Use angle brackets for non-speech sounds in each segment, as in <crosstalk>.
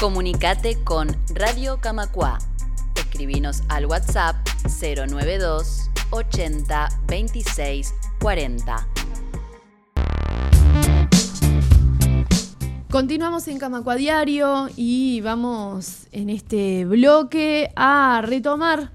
Comunicate con Radio Camacua. Escribinos al WhatsApp 092 80 26 40. Continuamos en Camacua Diario y vamos en este bloque a retomar,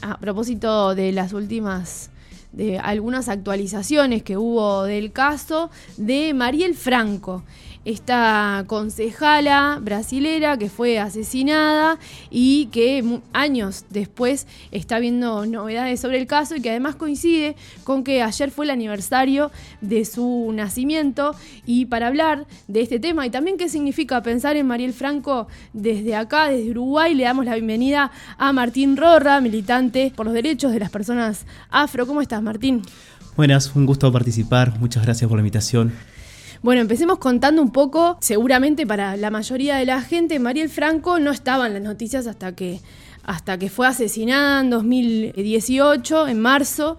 a propósito de las últimas, de algunas actualizaciones que hubo del caso de Mariel Franco esta concejala brasilera que fue asesinada y que años después está viendo novedades sobre el caso y que además coincide con que ayer fue el aniversario de su nacimiento y para hablar de este tema y también qué significa pensar en Mariel Franco desde acá, desde Uruguay, le damos la bienvenida a Martín Rorra, militante por los derechos de las personas afro. ¿Cómo estás, Martín? Buenas, un gusto participar. Muchas gracias por la invitación. Bueno, empecemos contando un poco, seguramente para la mayoría de la gente, Mariel Franco no estaba en las noticias hasta que, hasta que fue asesinada en 2018, en marzo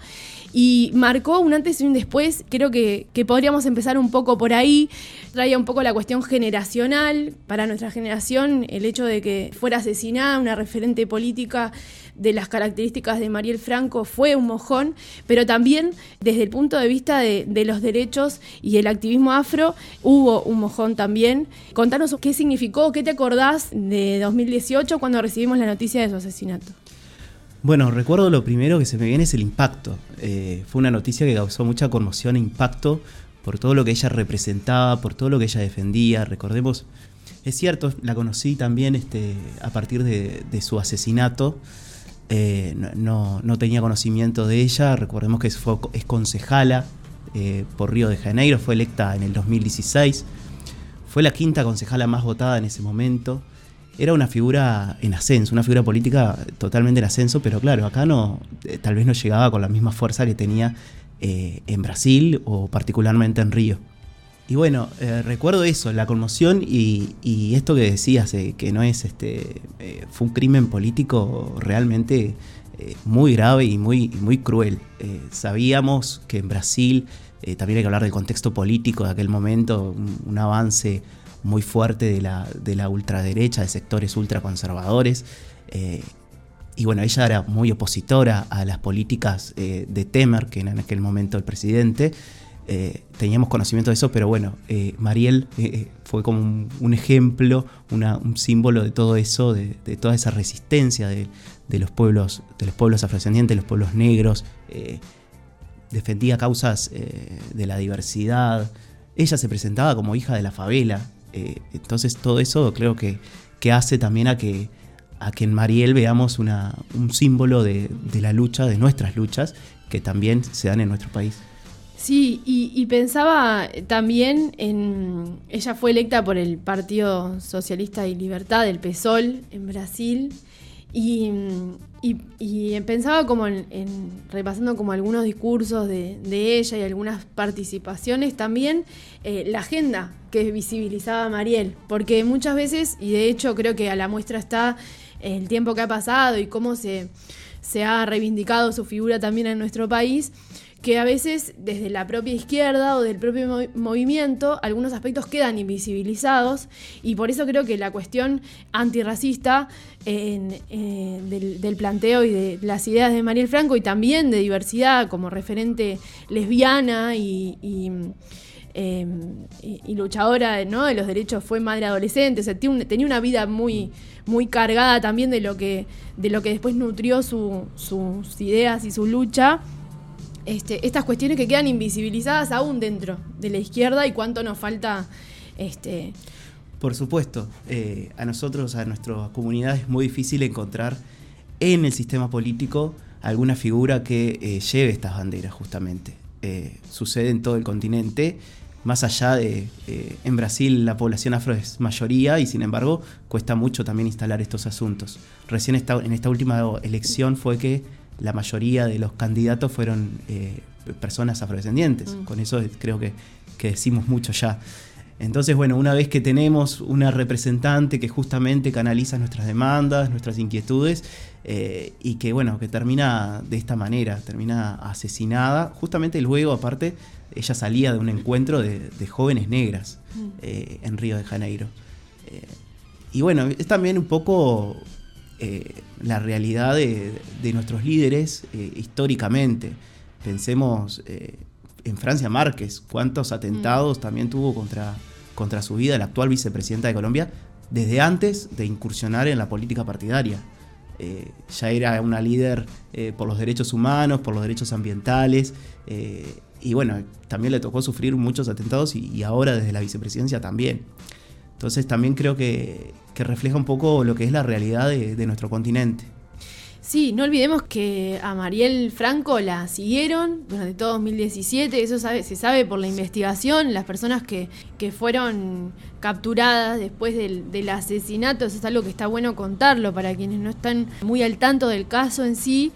y marcó un antes y un después. Creo que, podríamos empezar un poco por ahí. Traía un poco la cuestión generacional para nuestra generación, el hecho de que fuera asesinada una referente política de las características de Mariel Franco fue un mojón, pero también desde el punto de vista de, los derechos y el activismo afro hubo un mojón también. Contanos qué significó, qué te acordás de 2018 cuando recibimos la noticia de su asesinato. Bueno, recuerdo lo primero que se me viene es el impacto. Eh, fue una noticia que causó mucha conmoción e impacto por todo lo que ella representaba, por todo lo que ella defendía. Recordemos, es cierto, la conocí también este, a partir de su asesinato. Eh, no, tenía conocimiento de ella, recordemos que es, concejala eh, por Río de Janeiro, fue electa en el 2016, fue la quinta concejala más votada en ese momento, era una figura en ascenso, una figura política totalmente en ascenso, pero claro, acá no, eh, tal vez no llegaba con la misma fuerza que tenía en Brasil o particularmente en Río. Y bueno, eh, recuerdo eso, la conmoción y, esto que decías, que no es este. Eh, fue un crimen político realmente eh, muy grave y muy, muy cruel. sabíamos que en Brasil, también hay que hablar del contexto político de aquel momento, un, avance muy fuerte de la, de la ultraderecha, de sectores ultraconservadores. y bueno, ella era muy opositora a las políticas de Temer, que era en aquel momento el presidente. Eh, teníamos conocimiento de eso, pero bueno, eh, Mariel eh, fue como un, ejemplo, un símbolo de todo eso, de, toda esa resistencia de, los pueblos, de los pueblos afrodescendientes, de los pueblos negros, defendía causas de la diversidad. Ella se presentaba como hija de la favela, entonces todo eso creo que, que hace también a que, a que en Mariel veamos una, un símbolo de, de la lucha, de nuestras luchas, que también se dan en nuestro país. Sí, y, pensaba también en. Ella fue electa por el Partido Socialista y Libertad, el PSOL, en Brasil. Y, pensaba como en, repasando como algunos discursos de, ella y algunas participaciones, también eh, la agenda que visibilizaba Mariel, porque muchas veces, y de hecho creo que a la muestra está el tiempo que ha pasado y cómo se ha reivindicado su figura también en nuestro país, que a veces desde la propia izquierda o del propio movimiento algunos aspectos quedan invisibilizados y por eso creo que la cuestión antirracista eh, del, planteo y de las ideas de Mariel Franco y también de diversidad como referente lesbiana y, em, luchadora ¿no? de los derechos fue madre adolescente, tenía una vida muy, muy cargada también de lo que, de lo que después nutrió sus ideas y su lucha. Este, estas cuestiones que quedan invisibilizadas aún dentro de la izquierda y cuánto nos falta. Este... Por supuesto, eh, a nosotros, a nuestra comunidad es muy difícil encontrar en el sistema político alguna figura que eh, lleve estas banderas justamente. Eh, sucede en todo el continente, más allá de, en Brasil la población afro es mayoría y sin embargo cuesta mucho también instalar estos asuntos. Recién en esta última elección fue que la mayoría de los candidatos fueron eh, personas afrodescendientes. Mm. Con eso creo que, decimos mucho ya. Entonces, bueno, una vez que tenemos una representante que justamente canaliza nuestras demandas, nuestras inquietudes, eh, y que, bueno, que termina de esta manera, termina asesinada, justamente luego, aparte, ella salía de un encuentro de, jóvenes negras mm. eh, en Río de Janeiro. y bueno, es también un poco eh, la realidad de, nuestros líderes eh, históricamente. Pensemos en Francia Márquez, cuántos atentados mm. también tuvo contra, contra su vida la actual vicepresidenta de Colombia desde antes de incursionar en la política partidaria. Eh, ya era una líder eh, por los derechos humanos, por los derechos ambientales, eh, y bueno, también le tocó sufrir muchos atentados y, ahora desde la vicepresidencia también. Entonces también creo que, refleja un poco lo que es la realidad de nuestro continente. Sí, no olvidemos que a Mariel Franco la siguieron durante todo 2017, eso se sabe por la investigación, las personas que, fueron capturadas después del, asesinato, eso es algo que está bueno contarlo para quienes no están muy al tanto del caso en sí.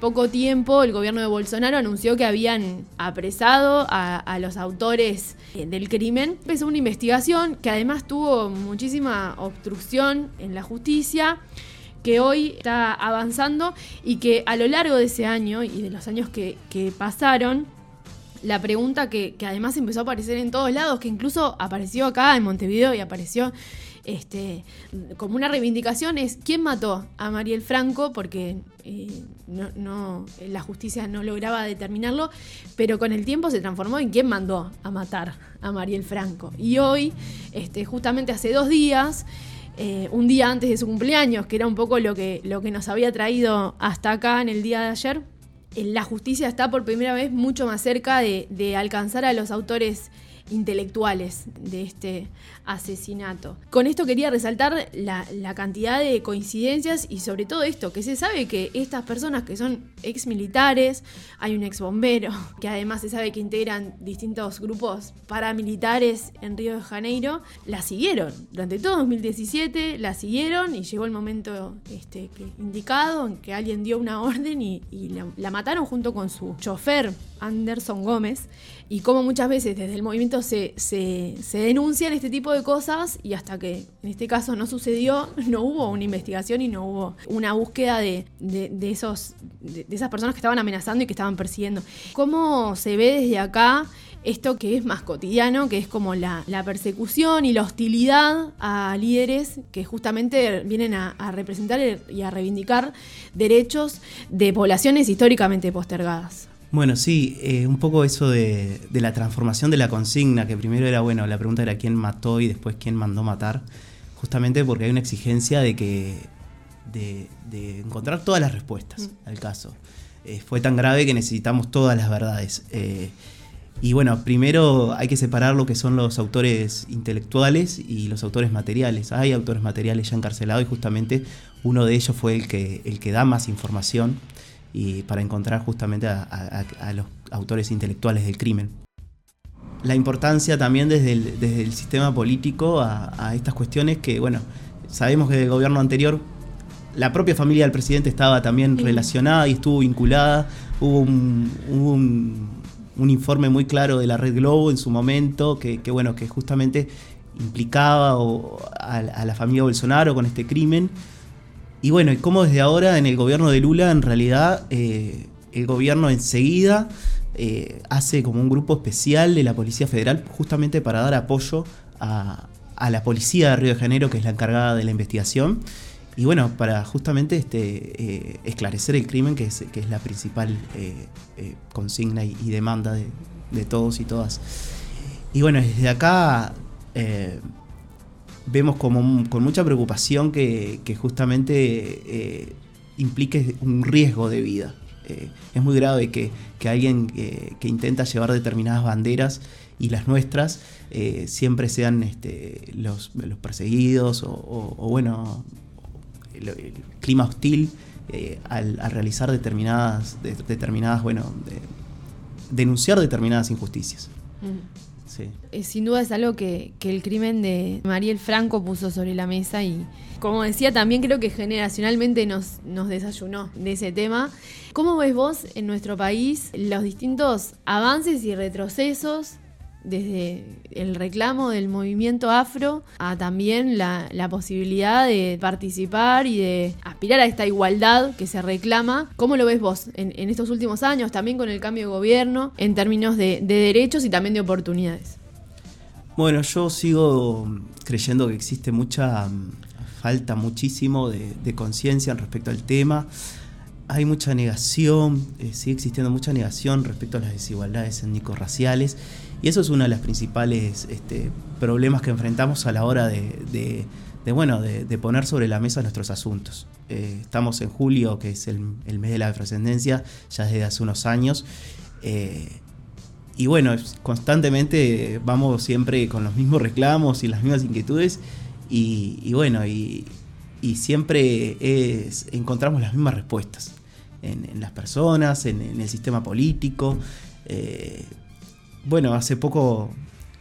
Poco tiempo el gobierno de Bolsonaro anunció que habían apresado a, los autores eh, del crimen. Empezó una investigación que además tuvo muchísima obstrucción en la justicia que hoy está avanzando y que a lo largo de ese año y de los años que, pasaron, la pregunta que, además empezó a aparecer en todos lados, que incluso apareció acá en Montevideo y apareció este, como una reivindicación, es ¿quién mató a Mariel Franco? Porque eh, no, la justicia no lograba determinarlo, pero con el tiempo se transformó en quién mandó a matar a Mariel Franco. Y hoy, este, justamente hace dos días, eh, un día antes de su cumpleaños, que era un poco lo que, lo que nos había traído hasta acá en el día de ayer. Eh, la justicia está por primera vez mucho más cerca de, de alcanzar a los autores intelectuales de este asesinato. Con esto quería resaltar la, cantidad de coincidencias y sobre todo esto, que se sabe que estas personas que son ex militares, hay un ex bombero, <laughs> que además se sabe que integran distintos grupos paramilitares en Río de Janeiro, la siguieron. Durante todo 2017 la siguieron y llegó el momento este, indicado en que alguien dio una orden y, la mataron junto con su chofer Anderson Gómez y como muchas veces desde el movimiento se, se, denuncian este tipo de cosas y hasta que en este caso no sucedió, <laughs> no hubo una investigación y no hubo una búsqueda de, esos, de, esas personas que estaban amenazando y que estaban persiguiendo. ¿Cómo se ve desde acá esto que es más cotidiano, que es como la, persecución y la hostilidad a líderes que justamente vienen a representar y a reivindicar derechos de poblaciones históricamente postergadas? Bueno, sí, eh, un poco eso de, la transformación de la consigna, que primero era, bueno, la pregunta era quién mató y después quién mandó matar, justamente porque hay una exigencia de que de, encontrar todas las respuestas mm. al caso. Eh, fue tan grave que necesitamos todas las verdades. Eh, y bueno, primero hay que separar lo que son los autores intelectuales y los autores materiales. Hay autores materiales ya encarcelados y justamente uno de ellos fue el que, el que da más información y para encontrar justamente a, los autores intelectuales del crimen. La importancia también desde el, desde el sistema político a, estas cuestiones que, bueno, sabemos que del gobierno anterior la propia familia del presidente estaba también relacionada y estuvo vinculada. Hubo un, un, informe muy claro de la Red Globo en su momento que, bueno, que justamente implicaba a, a, la familia Bolsonaro con este crimen. Y bueno, y cómo desde ahora en el gobierno de Lula en realidad eh, el gobierno enseguida eh, hace como un grupo especial de la Policía Federal justamente para dar apoyo a, la Policía de Río de Janeiro, que es la encargada de la investigación. Y bueno, para justamente este, eh, esclarecer el crimen, que es, que es la principal consigna y, demanda de, de, todos y todas. Y bueno, desde acá vemos como con mucha preocupación que, justamente eh, implique un riesgo de vida. Eh, es muy grave que, alguien que intenta llevar determinadas banderas y las nuestras eh, siempre sean este, los, perseguidos o, bueno, el, clima hostil al, realizar determinadas, determinadas bueno, denunciar determinadas injusticias. Eh, sin duda es algo que, el crimen de Mariel Franco puso sobre la mesa y, como decía, también creo que generacionalmente nos, nos desayunó de ese tema. ¿Cómo ves vos en nuestro país los distintos avances y retrocesos desde el reclamo del movimiento afro a también la, posibilidad de participar y de aspirar a esta igualdad que se reclama. ¿Cómo lo ves vos en, estos últimos años, también con el cambio de gobierno, en términos de, derechos y también de oportunidades? Bueno, yo sigo creyendo que existe mucha mm, falta muchísimo de, conciencia respecto al tema. Hay mucha negación, eh, sigue existiendo mucha negación respecto a las desigualdades étnico-raciales y eso es uno de los principales este, problemas que enfrentamos a la hora de, bueno, de, poner sobre la mesa nuestros asuntos. Eh, estamos en julio, que es el, mes de la afrodescendencia, ya desde hace unos años. Eh, y bueno, constantemente vamos siempre con los mismos reclamos y las mismas inquietudes. Y, bueno, y, siempre encontramos las mismas respuestas en, las personas, en, el sistema político. Eh, bueno, hace poco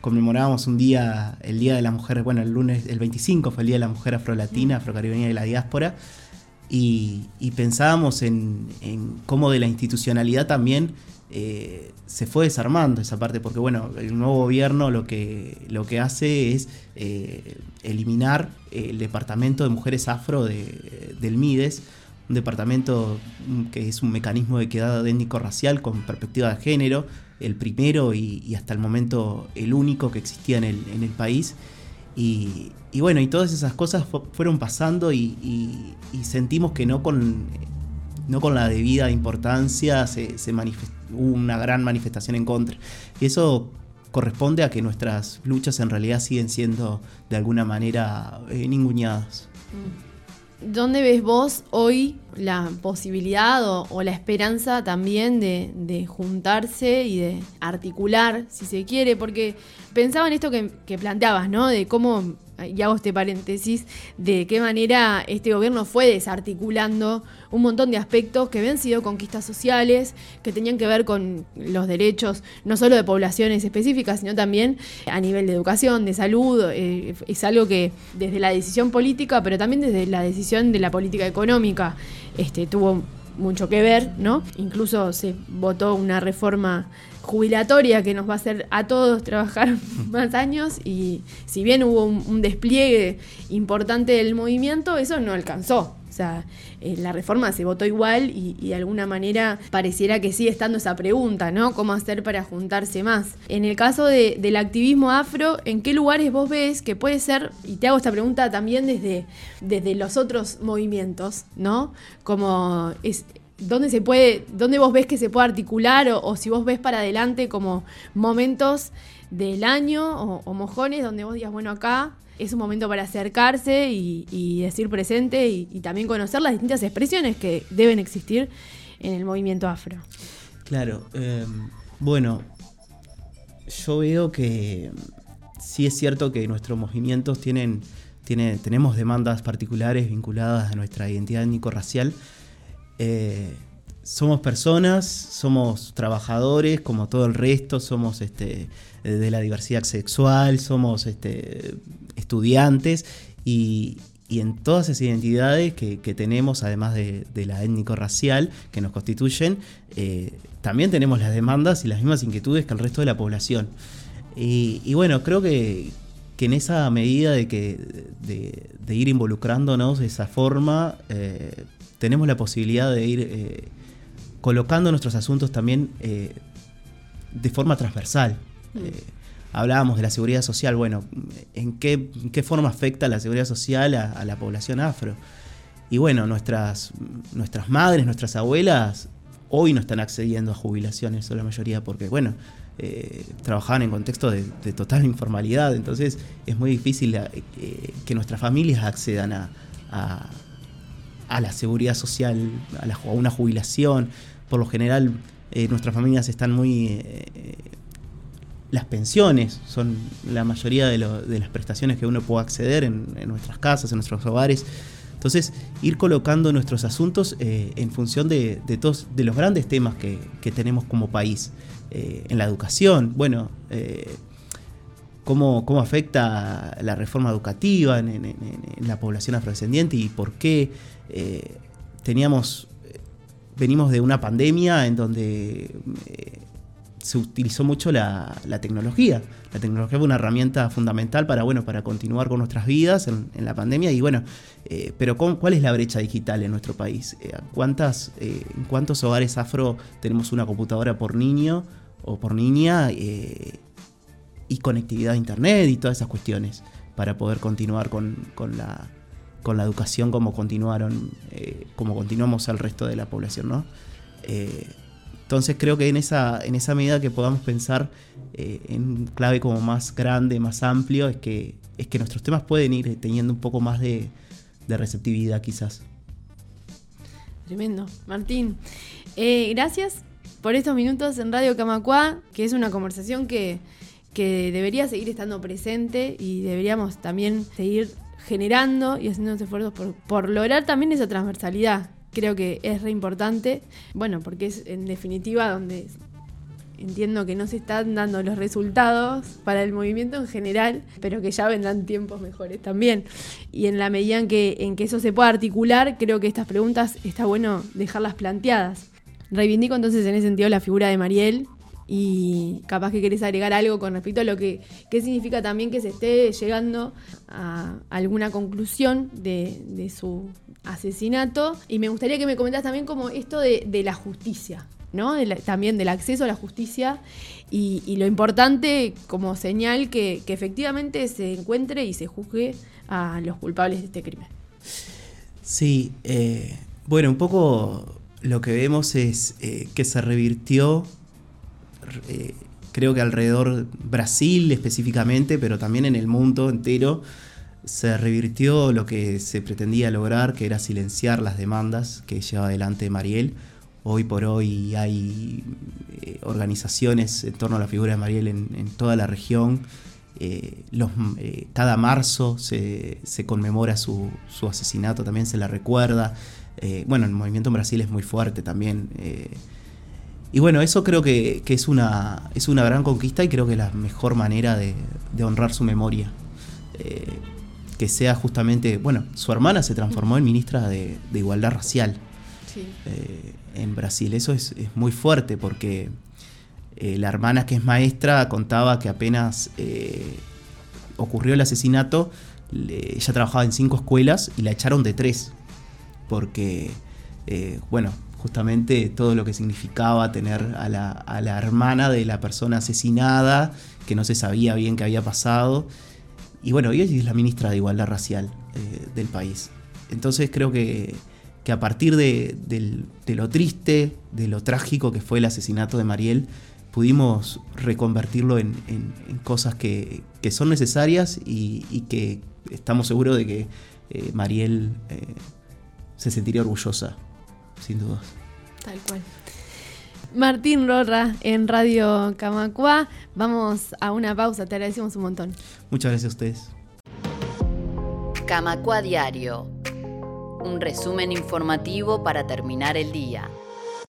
conmemorábamos un día, el Día de la Mujer, bueno, el lunes, el 25 fue el Día de la Mujer Afrolatina, Afrocaribeña y la Diáspora, y, pensábamos en, cómo de la institucionalidad también eh, se fue desarmando esa parte, porque bueno, el nuevo gobierno lo que, lo que hace es eh, eliminar el departamento de mujeres afro del MIDES, un departamento que es un mecanismo de quedada étnico-racial con perspectiva de género, el primero y, hasta el momento el único que existía en el, en el país. Y, bueno, y todas esas cosas fueron pasando y, sentimos que no con, no con la debida importancia se, se hubo una gran manifestación en contra. Y eso corresponde a que nuestras luchas en realidad siguen siendo de alguna manera eh, ninguneadas. Mm. ¿Dónde ves vos hoy la posibilidad o, la esperanza también de, juntarse y de articular, si se quiere? Porque pensaba en esto que, que planteabas, ¿no? De cómo y hago este paréntesis, de qué manera este gobierno fue desarticulando un montón de aspectos que habían sido conquistas sociales, que tenían que ver con los derechos no solo de poblaciones específicas, sino también a nivel de educación, de salud. Eh, es algo que desde la decisión política, pero también desde la decisión de la política económica, este, tuvo mucho que ver, ¿no? Incluso se votó una reforma jubilatoria que nos va a hacer a todos trabajar <laughs> más años y si bien hubo un, despliegue importante del movimiento, eso no alcanzó. O sea, eh, la reforma se votó igual y, de alguna manera pareciera que sigue estando esa pregunta, ¿no? ¿Cómo hacer para juntarse más? En el caso del activismo afro, ¿en qué lugares vos ves que puede ser, y te hago esta pregunta también desde, desde los otros movimientos, ¿no? Como es, dónde se puede, dónde vos ves que se puede articular o, si vos ves para adelante como momentos del año o, mojones donde vos digas, bueno, acá es un momento para acercarse y, decir presente y, también conocer las distintas expresiones que deben existir en el movimiento afro. Claro, em, bueno, yo veo que sí es cierto que nuestros movimientos tienen, tiene, tenemos demandas particulares vinculadas a nuestra identidad étnico-racial, eh, somos personas, somos trabajadores como todo el resto, somos este, de la diversidad sexual, somos este, estudiantes y, en todas esas identidades que, tenemos, además de, la étnico-racial que nos constituyen, eh, también tenemos las demandas y las mismas inquietudes que el resto de la población. Y, bueno, creo que, en esa medida de, que, de, ir involucrándonos de esa forma, eh, tenemos la posibilidad de ir eh, colocando nuestros asuntos también eh, de forma transversal. Mm. Eh, hablábamos de la seguridad social, bueno, ¿en qué, qué forma afecta la seguridad social a, la población afro? Y bueno, nuestras, nuestras madres, nuestras abuelas, hoy no están accediendo a jubilaciones, o la mayoría, porque bueno, trabajaban en contexto de, total informalidad, entonces es muy difícil que nuestras familias accedan a a la seguridad social, a, una jubilación. Por lo general, eh, nuestras familias están muy... Eh, las pensiones son la mayoría de, las prestaciones que uno puede acceder en, nuestras casas, en nuestros hogares. Entonces, ir colocando nuestros asuntos eh, en función de, todos, de los grandes temas que, tenemos como país. en la educación, bueno, cómo, cómo, afecta la reforma educativa en, la población afrodescendiente y por qué eh, teníamos, venimos de una pandemia en donde eh, se utilizó mucho la, tecnología. La tecnología fue una herramienta fundamental para, bueno, para continuar con nuestras vidas en, la pandemia. Y bueno, eh, pero ¿cuál es la brecha digital en nuestro país? ¿Cuántas, ¿En cuántos hogares afro tenemos una computadora por niño o por niña? Y conectividad a internet y todas esas cuestiones para poder continuar con, la, con la educación como continuaron, eh, como continuamos al resto de la población, ¿no? Eh, entonces creo que en esa, en esa medida que podamos pensar eh, en un clave como más grande, más amplio, es que, es que nuestros temas pueden ir teniendo un poco más de, receptividad quizás. Tremendo. Martín, gracias por estos minutos en Radio Camacua, que es una conversación que, que debería seguir estando presente y deberíamos también seguir generando y haciendo esfuerzos por, por lograr también esa transversalidad. Creo que es re importante, bueno, porque es en definitiva donde entiendo que no se están dando los resultados para el movimiento en general, pero que ya vendrán tiempos mejores también. Y en la medida en que, en que eso se pueda articular, creo que estas preguntas está bueno dejarlas planteadas. Reivindico entonces en ese sentido la figura de Mariel, y capaz que querés agregar algo con respecto a lo que significa también que se esté llegando a alguna conclusión de, su asesinato. Y me gustaría que me comentas también como esto de, la justicia, ¿no? también del acceso a la justicia y, lo importante como señal que, efectivamente se encuentre y se juzgue a los culpables de este crimen. Sí, eh, bueno, un poco lo que vemos es eh, que se revirtió eh, creo que alrededor Brasil específicamente, pero también en el mundo entero, se revirtió lo que se pretendía lograr, que era silenciar las demandas que lleva adelante Mariel. Hoy por hoy hay eh, organizaciones en torno a la figura de Mariel en, toda la región. Eh, cada marzo se, conmemora su, asesinato, también se la recuerda. bueno, el movimiento en Brasil es muy fuerte también. Y bueno, eso creo que, es, una, es una gran conquista y creo que es la mejor manera de, honrar su memoria. Eh, que sea justamente, bueno, su hermana se transformó en ministra de, Igualdad Racial eh, en Brasil. Eso es, muy fuerte porque eh, la hermana que es maestra contaba que apenas ocurrió el asesinato, ella trabajaba en cinco escuelas y la echaron de tres. Porque, bueno, justamente todo lo que significaba tener a la, hermana de la persona asesinada, que no se sabía bien qué había pasado. Y bueno, ella es la ministra de Igualdad Racial eh, del país. Entonces creo que, a partir de, lo triste, de lo trágico que fue el asesinato de Mariel, pudimos reconvertirlo en, cosas que, son necesarias y, que estamos seguros de que eh, Mariel eh, se sentiría orgullosa sin duda. Tal cual. Martín Rorra en Radio Camacua. Vamos a una pausa, te agradecemos un montón. Muchas gracias a ustedes. Camacua Diario. Un resumen informativo para terminar el día.